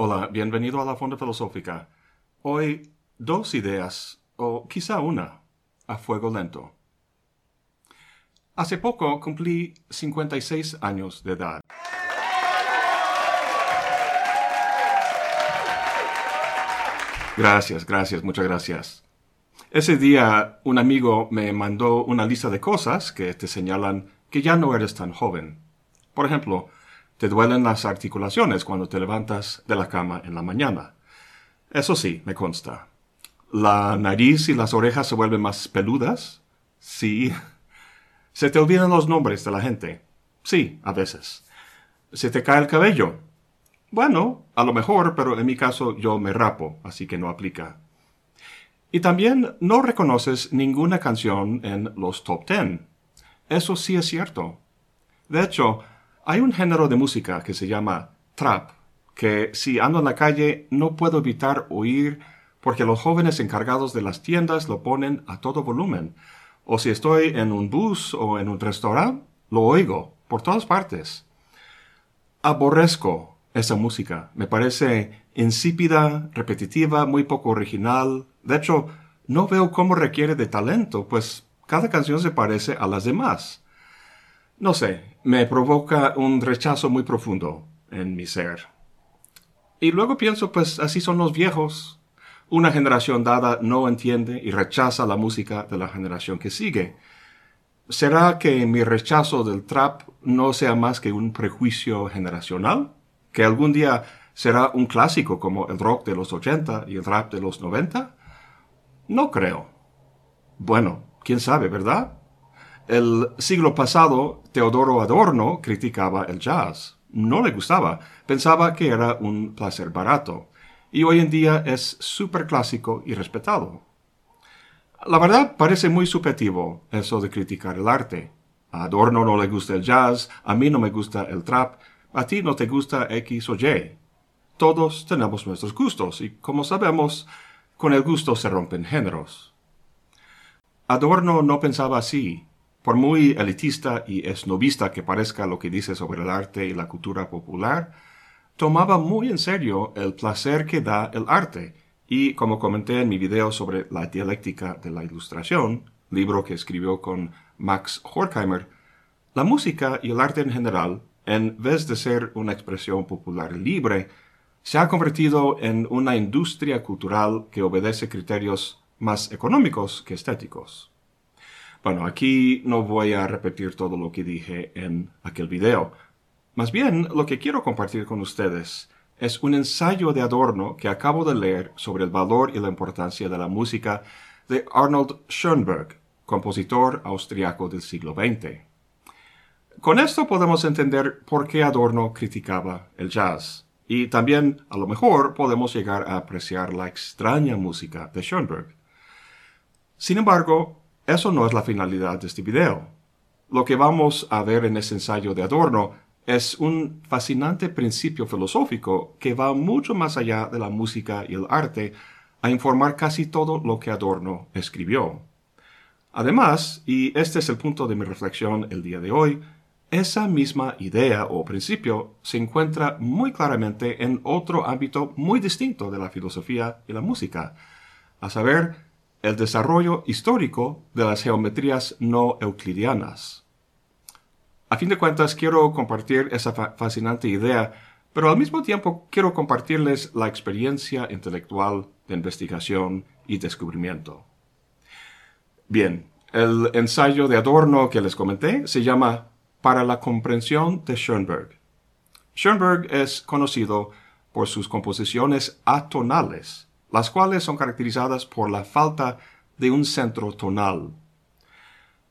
Hola, bienvenido a la Fonda Filosófica. Hoy dos ideas, o quizá una, a fuego lento. Hace poco cumplí 56 años de edad. Gracias, gracias, muchas gracias. Ese día un amigo me mandó una lista de cosas que te señalan que ya no eres tan joven. Por ejemplo, te duelen las articulaciones cuando te levantas de la cama en la mañana. Eso sí, me consta. La nariz y las orejas se vuelven más peludas. Sí. Se te olvidan los nombres de la gente. Sí, a veces. Se te cae el cabello. Bueno, a lo mejor, pero en mi caso yo me rapo, así que no aplica. Y también no reconoces ninguna canción en los top ten. Eso sí es cierto. De hecho, hay un género de música que se llama trap, que si ando en la calle no puedo evitar oír porque los jóvenes encargados de las tiendas lo ponen a todo volumen. O si estoy en un bus o en un restaurante, lo oigo por todas partes. Aborrezco esa música. Me parece insípida, repetitiva, muy poco original. De hecho, no veo cómo requiere de talento, pues cada canción se parece a las demás. No sé, me provoca un rechazo muy profundo en mi ser. Y luego pienso, pues así son los viejos. Una generación dada no entiende y rechaza la música de la generación que sigue. ¿Será que mi rechazo del trap no sea más que un prejuicio generacional? ¿Que algún día será un clásico como el rock de los 80 y el rap de los 90? No creo. Bueno, quién sabe, ¿verdad? El siglo pasado, Teodoro Adorno criticaba el jazz. No le gustaba, pensaba que era un placer barato, y hoy en día es súper clásico y respetado. La verdad parece muy subjetivo eso de criticar el arte. A Adorno no le gusta el jazz, a mí no me gusta el trap, a ti no te gusta X o Y. Todos tenemos nuestros gustos y, como sabemos, con el gusto se rompen géneros. Adorno no pensaba así, por muy elitista y esnovista que parezca lo que dice sobre el arte y la cultura popular, tomaba muy en serio el placer que da el arte y, como comenté en mi video sobre la dialéctica de la ilustración, libro que escribió con Max Horkheimer, la música y el arte en general, en vez de ser una expresión popular libre, se ha convertido en una industria cultural que obedece criterios más económicos que estéticos. Bueno, aquí no voy a repetir todo lo que dije en aquel video. Más bien, lo que quiero compartir con ustedes es un ensayo de adorno que acabo de leer sobre el valor y la importancia de la música de Arnold Schoenberg, compositor austriaco del siglo XX. Con esto podemos entender por qué Adorno criticaba el jazz, y también, a lo mejor, podemos llegar a apreciar la extraña música de Schoenberg. Sin embargo, eso no es la finalidad de este video. Lo que vamos a ver en ese ensayo de Adorno es un fascinante principio filosófico que va mucho más allá de la música y el arte a informar casi todo lo que Adorno escribió. Además, y este es el punto de mi reflexión el día de hoy, esa misma idea o principio se encuentra muy claramente en otro ámbito muy distinto de la filosofía y la música, a saber, el desarrollo histórico de las geometrías no euclidianas. A fin de cuentas, quiero compartir esa fascinante idea, pero al mismo tiempo quiero compartirles la experiencia intelectual de investigación y descubrimiento. Bien, el ensayo de Adorno que les comenté se llama Para la comprensión de Schoenberg. Schoenberg es conocido por sus composiciones atonales, las cuales son caracterizadas por la falta de un centro tonal.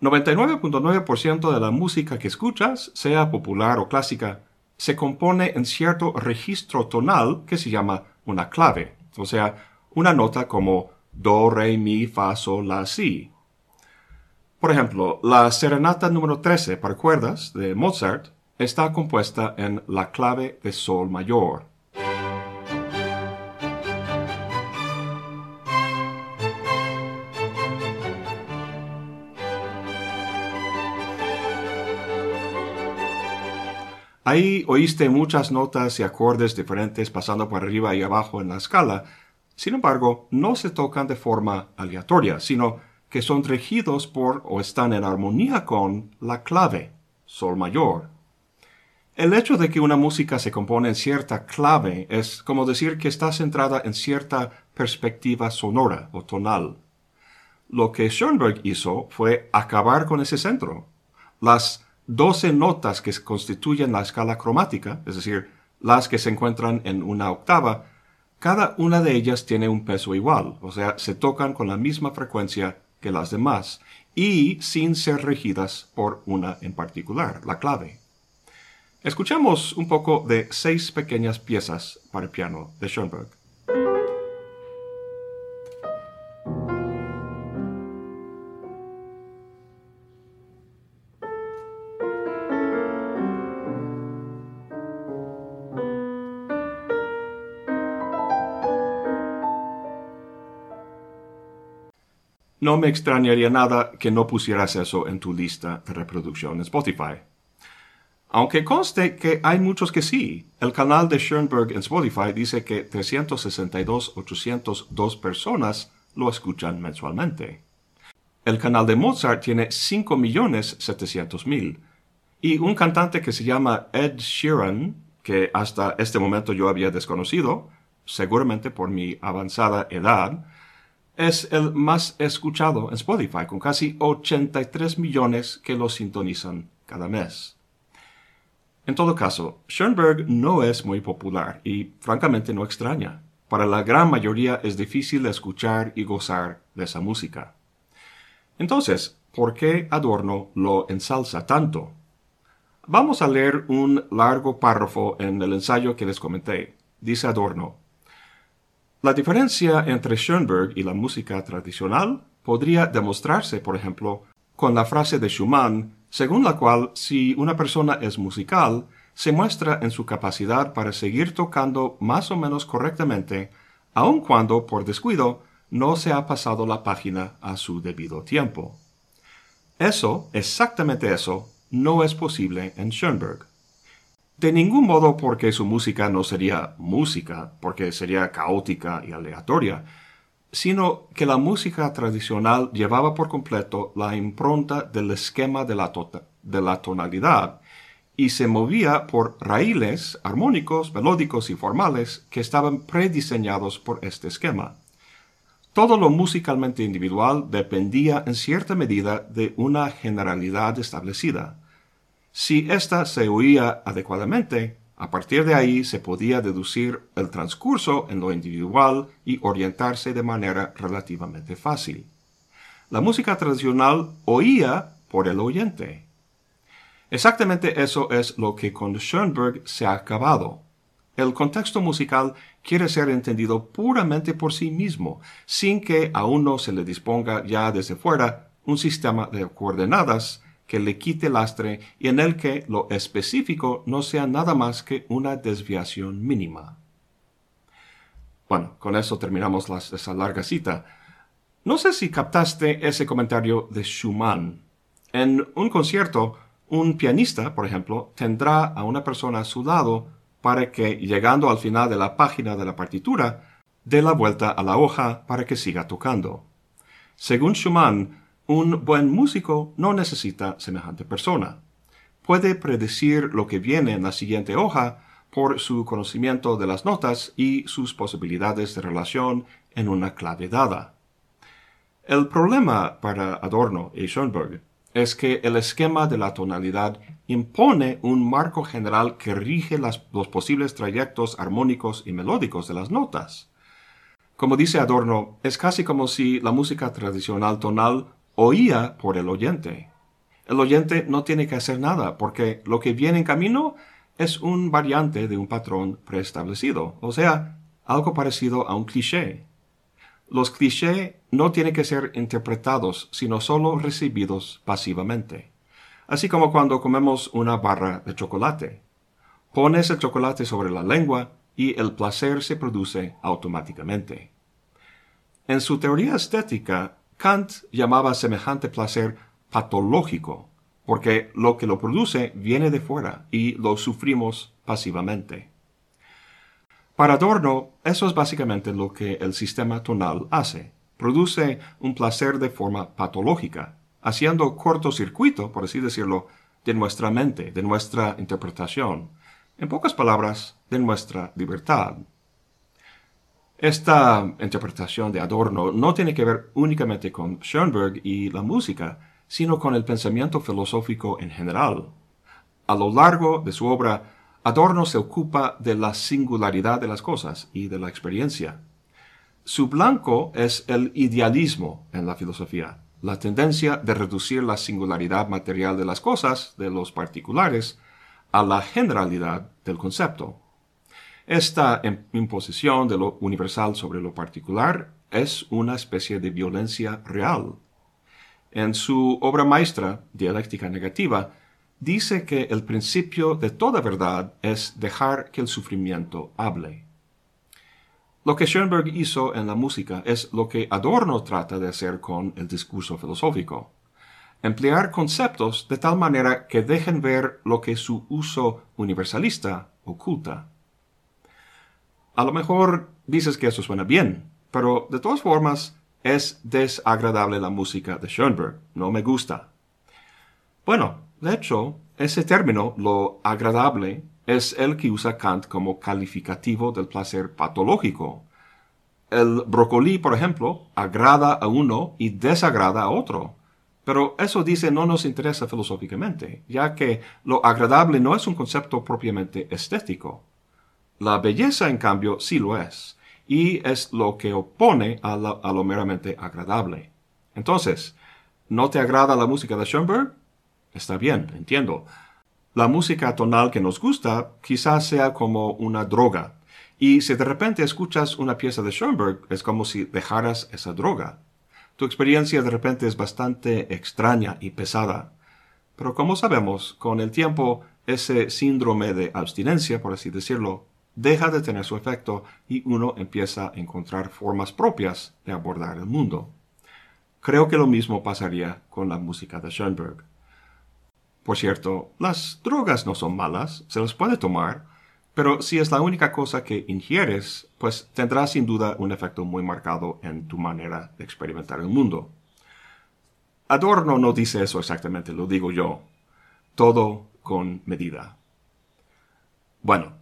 99.9% de la música que escuchas, sea popular o clásica, se compone en cierto registro tonal que se llama una clave, o sea, una nota como do, re, mi, fa, sol, la, si. Por ejemplo, la serenata número 13 para cuerdas de Mozart está compuesta en la clave de sol mayor. Ahí oíste muchas notas y acordes diferentes pasando por arriba y abajo en la escala. Sin embargo, no se tocan de forma aleatoria, sino que son regidos por o están en armonía con la clave, sol mayor. El hecho de que una música se compone en cierta clave es como decir que está centrada en cierta perspectiva sonora o tonal. Lo que Schoenberg hizo fue acabar con ese centro. Las 12 notas que constituyen la escala cromática, es decir, las que se encuentran en una octava, cada una de ellas tiene un peso igual, o sea, se tocan con la misma frecuencia que las demás, y sin ser regidas por una en particular, la clave. Escuchemos un poco de seis pequeñas piezas para piano de Schoenberg. No me extrañaría nada que no pusieras eso en tu lista de reproducción en Spotify. Aunque conste que hay muchos que sí. El canal de Schoenberg en Spotify dice que 362.802 personas lo escuchan mensualmente. El canal de Mozart tiene 5.700.000. Y un cantante que se llama Ed Sheeran, que hasta este momento yo había desconocido, seguramente por mi avanzada edad, es el más escuchado en Spotify, con casi 83 millones que lo sintonizan cada mes. En todo caso, Schoenberg no es muy popular y francamente no extraña. Para la gran mayoría es difícil escuchar y gozar de esa música. Entonces, ¿por qué Adorno lo ensalza tanto? Vamos a leer un largo párrafo en el ensayo que les comenté. Dice Adorno, la diferencia entre Schoenberg y la música tradicional podría demostrarse, por ejemplo, con la frase de Schumann, según la cual si una persona es musical, se muestra en su capacidad para seguir tocando más o menos correctamente, aun cuando, por descuido, no se ha pasado la página a su debido tiempo. Eso, exactamente eso, no es posible en Schoenberg. De ningún modo porque su música no sería música, porque sería caótica y aleatoria, sino que la música tradicional llevaba por completo la impronta del esquema de la, tota-, de la tonalidad y se movía por raíles armónicos, melódicos y formales que estaban prediseñados por este esquema. Todo lo musicalmente individual dependía en cierta medida de una generalidad establecida. Si ésta se oía adecuadamente, a partir de ahí se podía deducir el transcurso en lo individual y orientarse de manera relativamente fácil. La música tradicional oía por el oyente. Exactamente eso es lo que con Schoenberg se ha acabado. El contexto musical quiere ser entendido puramente por sí mismo, sin que a uno se le disponga ya desde fuera un sistema de coordenadas que le quite lastre y en el que lo específico no sea nada más que una desviación mínima. Bueno, con eso terminamos esa larga cita. No sé si captaste ese comentario de Schumann. En un concierto, un pianista, por ejemplo, tendrá a una persona a su lado para que, llegando al final de la página de la partitura, dé la vuelta a la hoja para que siga tocando. Según Schumann, un buen músico no necesita semejante persona. Puede predecir lo que viene en la siguiente hoja por su conocimiento de las notas y sus posibilidades de relación en una clave dada. El problema para Adorno y Schoenberg es que el esquema de la tonalidad impone un marco general que rige los posibles trayectos armónicos y melódicos de las notas. Como dice Adorno, es casi como si la música tradicional tonal oía por el oyente. El oyente no tiene que hacer nada porque lo que viene en camino es un variante de un patrón preestablecido, o sea, algo parecido a un cliché. Los clichés no tienen que ser interpretados, sino solo recibidos pasivamente. Así como cuando comemos una barra de chocolate. Pones el chocolate sobre la lengua y el placer se produce automáticamente. En su teoría estética, Kant llamaba semejante placer patológico, porque lo que lo produce viene de fuera y lo sufrimos pasivamente. Para Adorno, eso es básicamente lo que el sistema tonal hace. Produce un placer de forma patológica, haciendo cortocircuito, por así decirlo, de nuestra mente, de nuestra interpretación. En pocas palabras, de nuestra libertad. Esta interpretación de Adorno no tiene que ver únicamente con Schoenberg y la música, sino con el pensamiento filosófico en general. A lo largo de su obra, Adorno se ocupa de la singularidad de las cosas y de la experiencia. Su blanco es el idealismo en la filosofía, la tendencia de reducir la singularidad material de las cosas, de los particulares, a la generalidad del concepto. Esta imposición de lo universal sobre lo particular es una especie de violencia real. En su obra maestra, Dialéctica Negativa, dice que el principio de toda verdad es dejar que el sufrimiento hable. Lo que Schoenberg hizo en la música es lo que Adorno trata de hacer con el discurso filosófico. Emplear conceptos de tal manera que dejen ver lo que su uso universalista oculta. A lo mejor dices que eso suena bien, pero de todas formas es desagradable la música de Schoenberg. No me gusta. Bueno, de hecho, ese término, lo agradable, es el que usa Kant como calificativo del placer patológico. El brócoli, por ejemplo, agrada a uno y desagrada a otro. Pero eso dice no nos interesa filosóficamente, ya que lo agradable no es un concepto propiamente estético. La belleza, en cambio, sí lo es, y es lo que opone a, lo meramente agradable. Entonces, ¿no te agrada la música de Schoenberg? Está bien, entiendo. La música tonal que nos gusta quizás sea como una droga. Y si de repente escuchas una pieza de Schoenberg, es como si dejaras esa droga. Tu experiencia de repente es bastante extraña y pesada. Pero como sabemos, con el tiempo, ese síndrome de abstinencia, por así decirlo, deja de tener su efecto y uno empieza a encontrar formas propias de abordar el mundo. Creo que lo mismo pasaría con la música de Schoenberg. Por cierto, las drogas no son malas, se las puede tomar, pero si es la única cosa que ingieres, pues tendrá sin duda un efecto muy marcado en tu manera de experimentar el mundo. Adorno no dice eso exactamente, lo digo yo. Todo con medida. Bueno,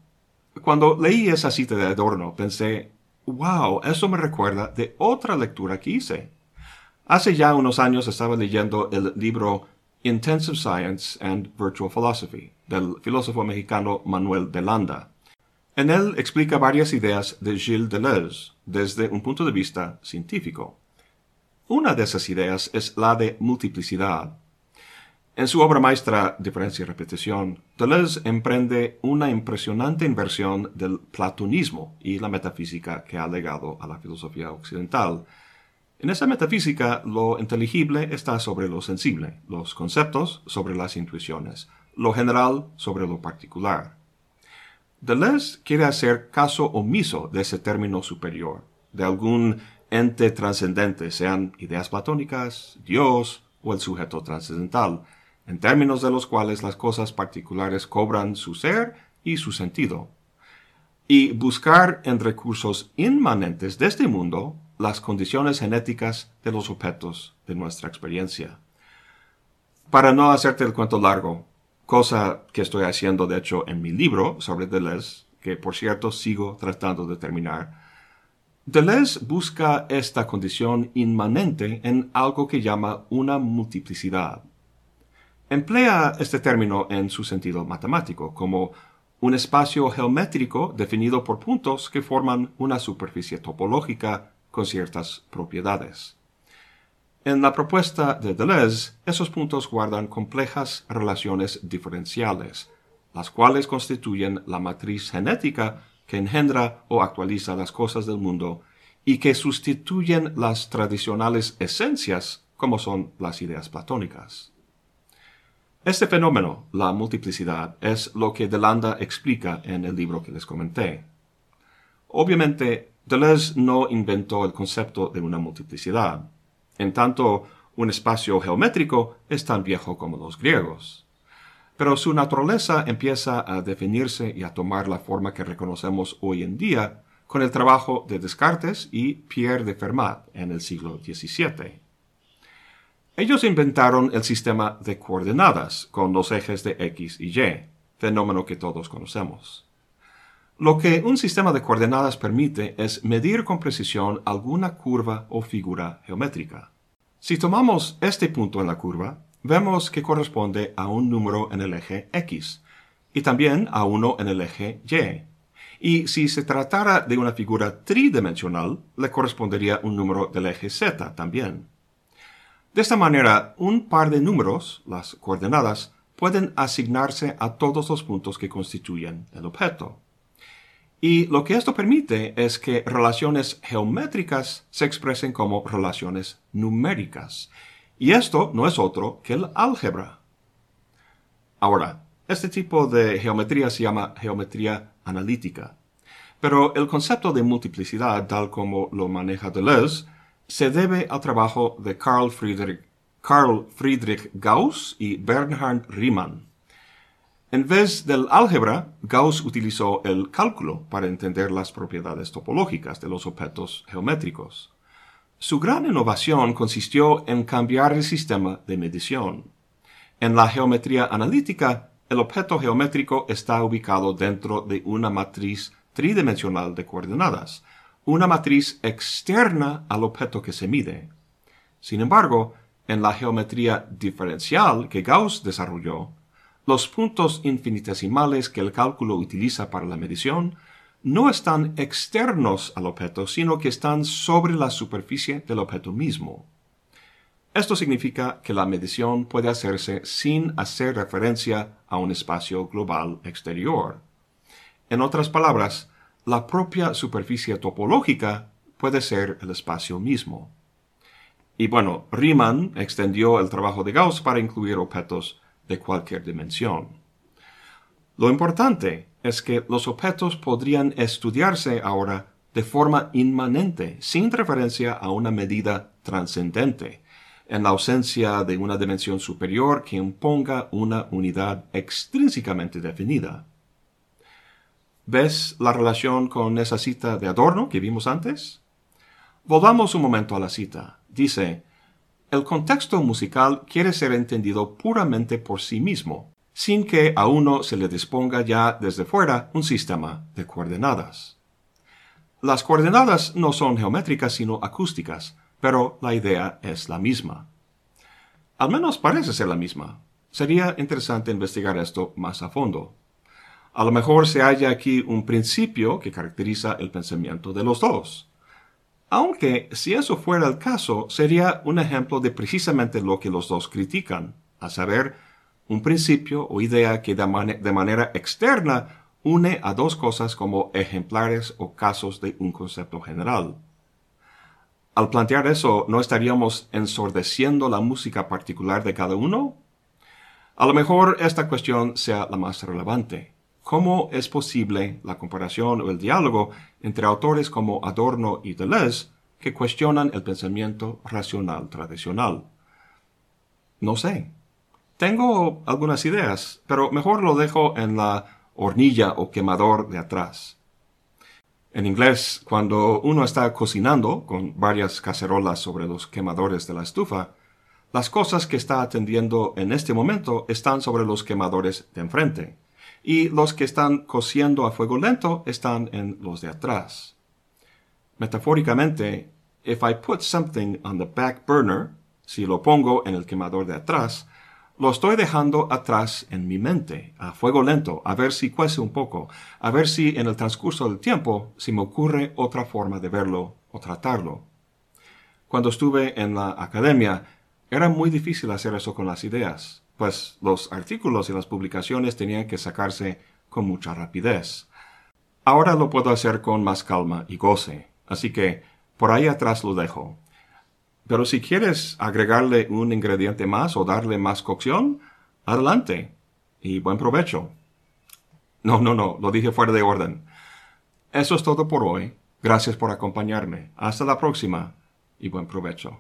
cuando leí esa cita de Adorno, pensé, wow, eso me recuerda de otra lectura que hice. Hace ya unos años estaba leyendo el libro Intensive Science and Virtual Philosophy, del filósofo mexicano Manuel de Landa. En él explica varias ideas de Gilles Deleuze desde un punto de vista científico. Una de esas ideas es la de multiplicidad. En su obra maestra Diferencia y Repetición, Deleuze emprende una impresionante inversión del platonismo y la metafísica que ha legado a la filosofía occidental, en esa metafísica, lo inteligible está sobre lo sensible, los conceptos sobre las intuiciones, lo general sobre lo particular. Deleuze quiere hacer caso omiso de ese término superior, de algún ente trascendente, sean ideas platónicas, Dios o el sujeto trascendental, en términos de los cuales las cosas particulares cobran su ser y su sentido. Y buscar en recursos inmanentes de este mundo las condiciones genéticas de los objetos de nuestra experiencia. Para no hacerte el cuento largo, cosa que estoy haciendo de hecho en mi libro sobre Deleuze, que por cierto sigo tratando de terminar, Deleuze busca esta condición inmanente en algo que llama una multiplicidad. Emplea este término en su sentido matemático, como un espacio geométrico definido por puntos que forman una superficie topológica con ciertas propiedades. En la propuesta de Deleuze, esos puntos guardan complejas relaciones diferenciales, las cuales constituyen la matriz genética que engendra o actualiza las cosas del mundo y que sustituyen las tradicionales esencias como son las ideas platónicas. Este fenómeno, la multiplicidad, es lo que Delanda explica en el libro que les comenté. Obviamente, Deleuze no inventó el concepto de una multiplicidad. En tanto, Un espacio geométrico es tan viejo como los griegos. Pero su naturaleza empieza a definirse y a tomar la forma que reconocemos hoy en día con el trabajo de Descartes y Pierre de Fermat en el siglo XVII. Ellos inventaron el sistema de coordenadas con los ejes de X y Y, fenómeno que todos conocemos. Lo que un sistema de coordenadas permite es medir con precisión alguna curva o figura geométrica. Si tomamos este punto en la curva, vemos que corresponde a un número en el eje X y también a uno en el eje Y, y si se tratara de una figura tridimensional, le correspondería un número del eje z también. De esta manera, un par de números, las coordenadas, pueden asignarse a todos los puntos que constituyen el objeto. Y lo que esto permite es que relaciones geométricas se expresen como relaciones numéricas. Y esto no es otro que el álgebra. Ahora, este tipo de geometría se llama geometría analítica. Pero el concepto de multiplicidad, tal como lo maneja Deleuze, se debe al trabajo de Carl Friedrich, Gauss y Bernhard Riemann. En vez del álgebra, Gauss utilizó el cálculo para entender las propiedades topológicas de los objetos geométricos. Su gran innovación consistió en cambiar el sistema de medición. En la geometría analítica, el objeto geométrico está ubicado dentro de una matriz tridimensional de coordenadas, una matriz externa al objeto que se mide. Sin embargo, en la geometría diferencial que Gauss desarrolló, los puntos infinitesimales que el cálculo utiliza para la medición no están externos al objeto, sino que están sobre la superficie del objeto mismo. Esto significa que la medición puede hacerse sin hacer referencia a un espacio global exterior. En otras palabras, la propia superficie topológica puede ser el espacio mismo. Y bueno, Riemann extendió el trabajo de Gauss para incluir objetos de cualquier dimensión. Lo importante es que los objetos podrían estudiarse ahora de forma inmanente, sin referencia a una medida trascendente, en la ausencia de una dimensión superior que imponga una unidad extrínsecamente definida. ¿Ves la relación con esa cita de Adorno que vimos antes? Volvamos un momento a la cita. Dice, el contexto musical quiere ser entendido puramente por sí mismo, sin que a uno se le disponga ya desde fuera un sistema de coordenadas. Las coordenadas no son geométricas sino acústicas, pero la idea es la misma. Al menos parece ser la misma. Sería interesante investigar esto más a fondo. A lo mejor se halla aquí un principio que caracteriza el pensamiento de los dos. Aunque, si eso fuera el caso, sería un ejemplo de precisamente lo que los dos critican, a saber, un principio o idea que de, de manera externa une a dos cosas como ejemplares o casos de un concepto general. Al plantear eso, ¿no estaríamos ensordeciendo la música particular de cada uno? A lo mejor esta cuestión sea la más relevante. ¿Cómo es posible la comparación o el diálogo entre autores como Adorno y Deleuze que cuestionan el pensamiento racional tradicional? No sé. Tengo algunas ideas, pero mejor lo dejo en la hornilla o quemador de atrás. En inglés, cuando uno está cocinando con varias cacerolas sobre los quemadores de la estufa, las cosas que está atendiendo en este momento están sobre los quemadores de enfrente, y los que están cociendo a fuego lento están en los de atrás. Metafóricamente, if I put something on the back burner, si lo pongo en el quemador de atrás, lo estoy dejando atrás en mi mente, a fuego lento, a ver si cuece un poco, a ver si en el transcurso del tiempo se me ocurre otra forma de verlo o tratarlo. Cuando estuve en la academia, era muy difícil hacer eso con las ideas, pues los artículos y las publicaciones tenían que sacarse con mucha rapidez. Ahora lo puedo hacer con más calma y goce, así que por ahí atrás lo dejo. Pero si quieres agregarle un ingrediente más o darle más cocción, adelante y buen provecho. No, no, no, lo dije fuera de orden. Eso es todo por hoy. Gracias por acompañarme. Hasta la próxima y buen provecho.